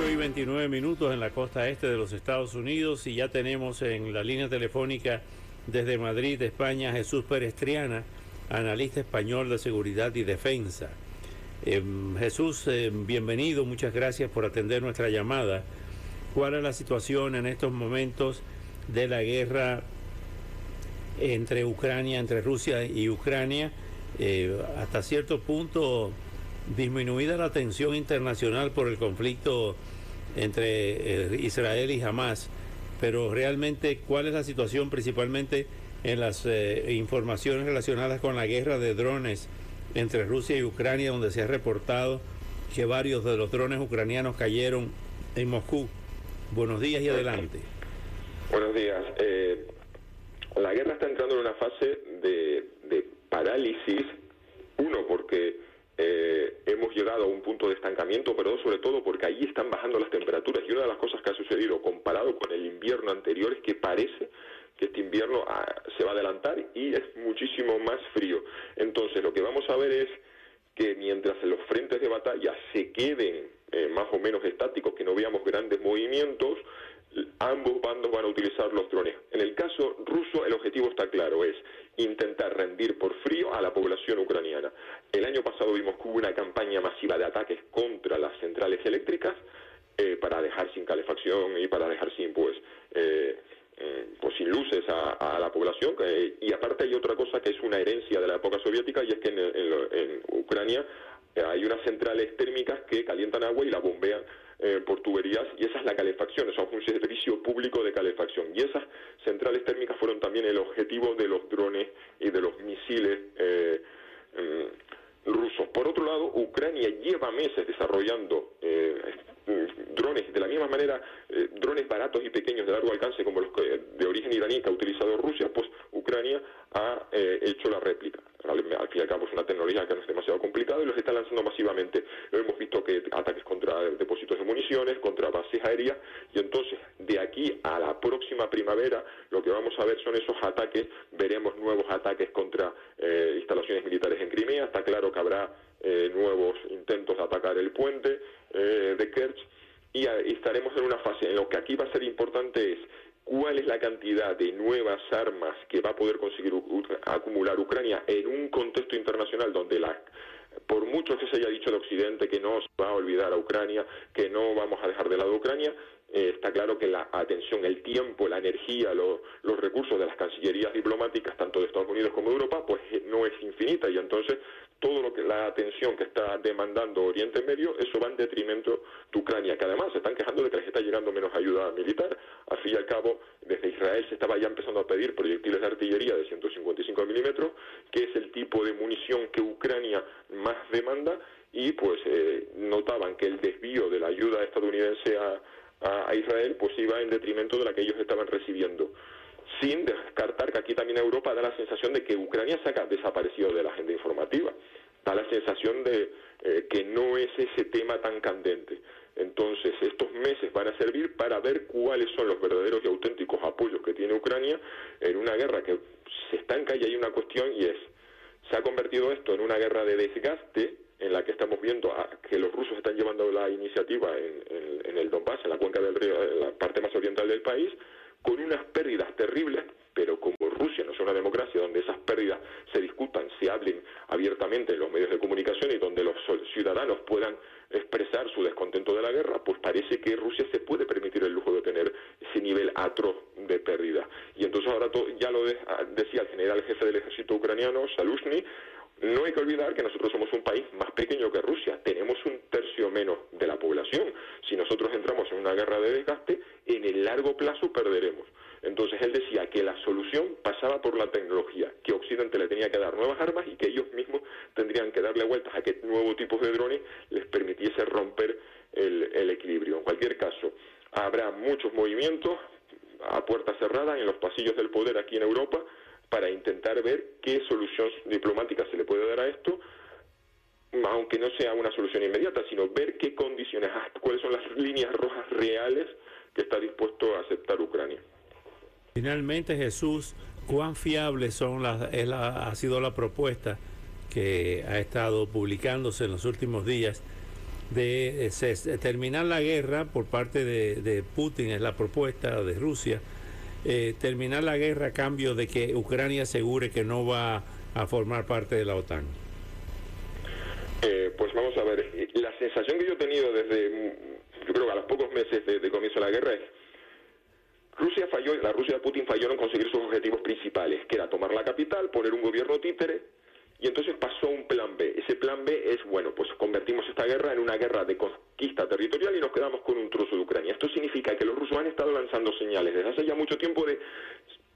8 y 29 minutos en la costa este de los Estados Unidos y ya tenemos en la línea telefónica desde Madrid, España, Jesús Perestriana, analista español de seguridad y defensa. Eh, Jesús, eh, bienvenido, muchas gracias por atender nuestra llamada. ¿Cuál es la situación en estos momentos de la guerra entre Ucrania, entre Rusia y Ucrania? Eh, hasta cierto punto disminuida la tensión internacional por el conflicto entre eh, Israel y Hamas, pero realmente cuál es la situación principalmente en las eh, informaciones relacionadas con la guerra de drones entre Rusia y Ucrania, donde se ha reportado que varios de los drones ucranianos cayeron en Moscú. Buenos días y adelante. Buenos días. Eh, la guerra está entrando en una fase de, de parálisis, uno porque eh, hemos a un punto de estancamiento, pero sobre todo porque allí están bajando las temperaturas. Y una de las cosas que ha sucedido comparado con el invierno anterior es que parece que este invierno ah, se va a adelantar y es muchísimo más frío. Entonces, lo que vamos a ver es que mientras los frentes de batalla se queden eh, más o menos estáticos, que no veamos grandes movimientos, ambos bandos van a utilizar los drones. En el caso ruso, el objetivo está claro, es intentar rendir por frío a la población ucraniana. El año pasado vimos que hubo una campaña masiva de ataques contra las centrales eléctricas eh, para dejar sin calefacción y para dejar sin, pues, eh, mm, pues sin luces a, la población. y aparte hay otra cosa que es una herencia de la época soviética y es que en Ucrania eh, hay unas centrales térmicas que calientan agua y la bombean eh, por tuberías y esa es la calefacción, eso es un servicio público de calefacción. Y esas centrales térmicas fueron también el objetivo de los drones y de los misiles eh, mm, rusos. Por otro lado, Ucrania lleva meses desarrollando mm, drones de la misma manera, drones baratos y pequeños de largo alcance como los de origen iraní que ha utilizado Rusia, pues Ucrania ha hecho la réplica al, fin y al cabo es una tecnología que no es demasiado complicada y los está lanzando masivamente. Hemos visto que ataques contra depósitos de municiones, contra bases aéreas y entonces de aquí a la próxima primavera lo que vamos a ver son esos ataques, veremos nuevos ataques contra eh, instalaciones militares en Crimea, está claro que habrá eh, nuevos intentos de atacar el puente eh, de Kerch. Y estaremos en una fase. En lo que aquí va a ser importante es cuál es la cantidad de nuevas armas que va a poder conseguir acumular Ucrania en un contexto internacional donde la por mucho que se haya dicho de Occidente que no se va a olvidar a Ucrania, que no vamos a dejar de lado a Ucrania, eh, está claro que la atención, el tiempo, la energía, los recursos de las cancillerías diplomáticas, tanto de Estados Unidos como de Europa, pues eh, no es infinita y entonces todo lo que la atención que está demandando Oriente Medio, eso va en detrimento de Ucrania, que además se están quejando de que les está llegando menos ayuda militar. Al fin y al cabo, desde Israel se estaba ya empezando a pedir proyectiles de artillería de 155 milímetros, que es el tipo de munición que Ucrania más demanda, y pues eh, notaban que el desvío de la ayuda estadounidense a a, Israel, pues iba en detrimento de la que ellos estaban recibiendo. Sin descartar que aquí también Europa da la sensación de que Ucrania se ha desaparecido de la agenda informativa. Da la sensación de eh, que no es ese tema tan candente. Entonces, estos meses van a servir para ver cuáles son los verdaderos y auténticos apoyos que tiene Ucrania en una guerra que se estanca y hay una cuestión y es, ¿se ha convertido esto en una guerra de desgaste en la que estamos viendo que los rusos están llevando la iniciativa en, el Donbass, en la del río, en la parte más oriental del país, con unas pérdidas terribles, pero como Rusia no es una democracia donde esas pérdidas se discutan, se hablen abiertamente en los medios de comunicación y donde los ciudadanos puedan expresar su descontento de la guerra, pues parece que Rusia se puede permitir el lujo de tener ese nivel atroz de pérdida. Y entonces ahora ya lo decía el general jefe del ejército ucraniano, Salushny, no hay que olvidar que nosotros somos un país más pequeño que Rusia, tenemos un menos de la población. Si nosotros entramos en una guerra de desgaste, en el largo plazo perderemos. Entonces él decía que la solución pasaba por la tecnología, que Occidente le tenía que dar nuevas armas y que ellos mismos tendrían que darle vueltas a que nuevos tipos de drones les permitiese romper el, el equilibrio. En cualquier caso, habrá muchos movimientos a puerta cerrada en los pasillos del poder aquí en Europa para intentar ver qué solución diplomática se le puede dar a esto, aunque no sea una solución inmediata, sino ver qué condiciones, cuáles son las líneas rojas reales que está dispuesto a aceptar Ucrania. Finalmente, Jesús, ¿cuán fiable son las, ha sido la propuesta que ha estado publicándose en los últimos días de, eh, terminar la guerra por parte de, Putin, es la propuesta de Rusia, eh, terminar la guerra a cambio de que Ucrania asegure que no va a formar parte de la OTAN? Eh, pues vamos a ver, la sensación que yo he tenido desde, yo creo que a los pocos meses de, de comienzo de la guerra es Rusia falló, la Rusia de Putin falló en conseguir sus objetivos principales, que era tomar la capital, poner un gobierno títere, y entonces pasó un plan B. Ese plan B es, bueno, pues convertimos esta guerra en una guerra de conquista territorial y nos quedamos con un trozo de Ucrania. Esto significa que los rusos han estado lanzando señales desde hace ya mucho tiempo de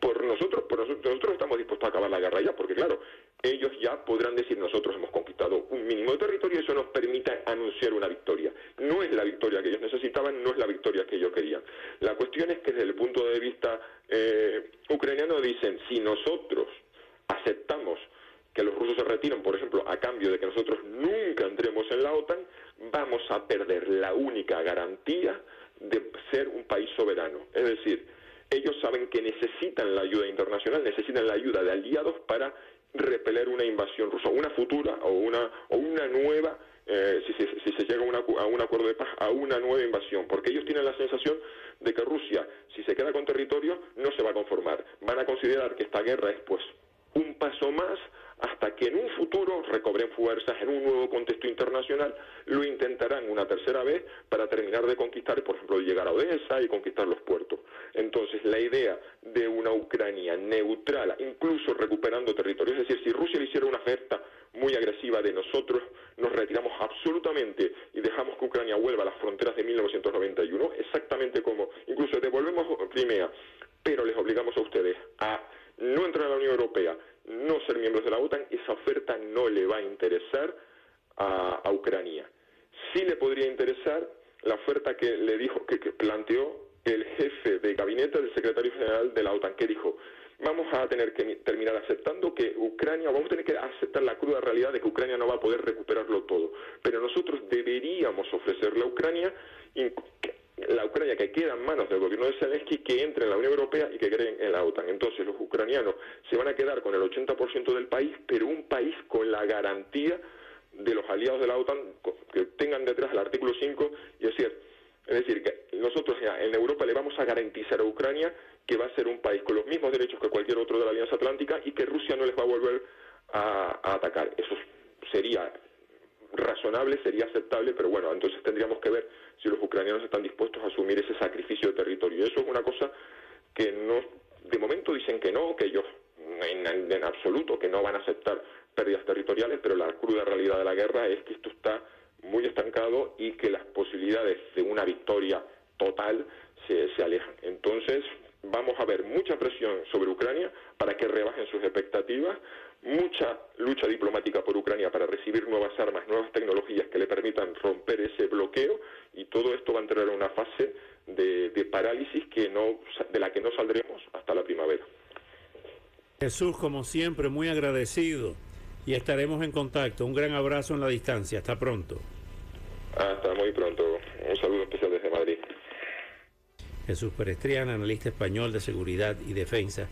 por nosotros, por nosotros, nosotros estamos dispuestos a acabar la guerra ya, porque claro, ellos ya podrán decir nosotros hemos conquistado un mínimo de territorio y eso nos permite anunciar una victoria. No es la victoria que ellos necesitaban, no es la victoria que ellos querían. La cuestión es que desde el punto de vista eh, ucraniano dicen, si nosotros aceptamos que los rusos se retiren, por ejemplo, a cambio de que nosotros nunca entremos en la OTAN, vamos a perder la única garantía de ser un país soberano. Es decir, ellos saben que necesitan la ayuda internacional, necesitan la ayuda de aliados para repeler una invasión rusa, una futura o una, o una nueva, eh, si, se, si, se, llega a, una, a, un acuerdo de paz, a una nueva invasión, porque ellos tienen la sensación de que Rusia, si se queda con territorio, no se va a conformar. Van a considerar que esta guerra es pues un paso más hasta que en un futuro recobren fuerzas en un nuevo contexto internacional, lo intentarán una tercera vez para terminar de conquistar, por ejemplo, llegar a Odessa y conquistar los puertos. Entonces, la idea de una Ucrania neutral, incluso recuperando territorio, es decir, si Rusia le hiciera una oferta muy agresiva de nosotros nos retiramos absolutamente y dejamos que Ucrania vuelva a las fronteras de 1991, exactamente como incluso devolvemos Crimea, pero les obligamos a ustedes a no entrar a la Unión Europea, no ser miembros de la OTAN, esa oferta no le va a interesar a, Ucrania. Sí le podría interesar la oferta que le dijo, que, planteó el jefe de gabinete del secretario general de la OTAN, que dijo, vamos a tener que terminar aceptando que Ucrania, vamos a tener que aceptar la cruda realidad de que Ucrania no va a poder recuperarlo todo, pero nosotros deberíamos ofrecerle a Ucrania la Ucrania que queda en manos del gobierno de Zelensky que entre en la Unión Europea y que creen en la OTAN. Entonces los ucranianos se van a quedar con el 80% del país, pero un país con la garantía de los aliados de la OTAN que tengan detrás el artículo 5 y es decir, es decir, que nosotros en Europa le vamos a garantizar a Ucrania que va a ser un país con los mismos derechos que cualquier otro de la Alianza Atlántica y que Rusia no les va a volver a, atacar. Eso sería razonable, sería aceptable, pero bueno, entonces tendríamos que ver si los ucranianos están dispuestos a asumir ese sacrificio de territorio. Y eso es una cosa que no, de momento dicen que no, que ellos en, en, absoluto que no van a aceptar pérdidas territoriales, pero la cruda realidad de la guerra es que esto está muy estancado y que las posibilidades de una victoria total se, se alejan. Entonces, vamos a ver mucha presión sobre Ucrania para que rebajen sus expectativas, mucha lucha diplomática por Ucrania para recibir nuevas armas, nuevas tecnologías que le permitan romper ese bloqueo y todo esto va a entrar en una fase de, de parálisis que no, de la que no saldremos hasta la primavera. Jesús, como siempre, muy agradecido y estaremos en contacto. Un gran abrazo en la distancia. Hasta pronto. Hasta muy pronto. Un saludo especial desde Madrid. Jesús Perestriana, analista español de seguridad y defensa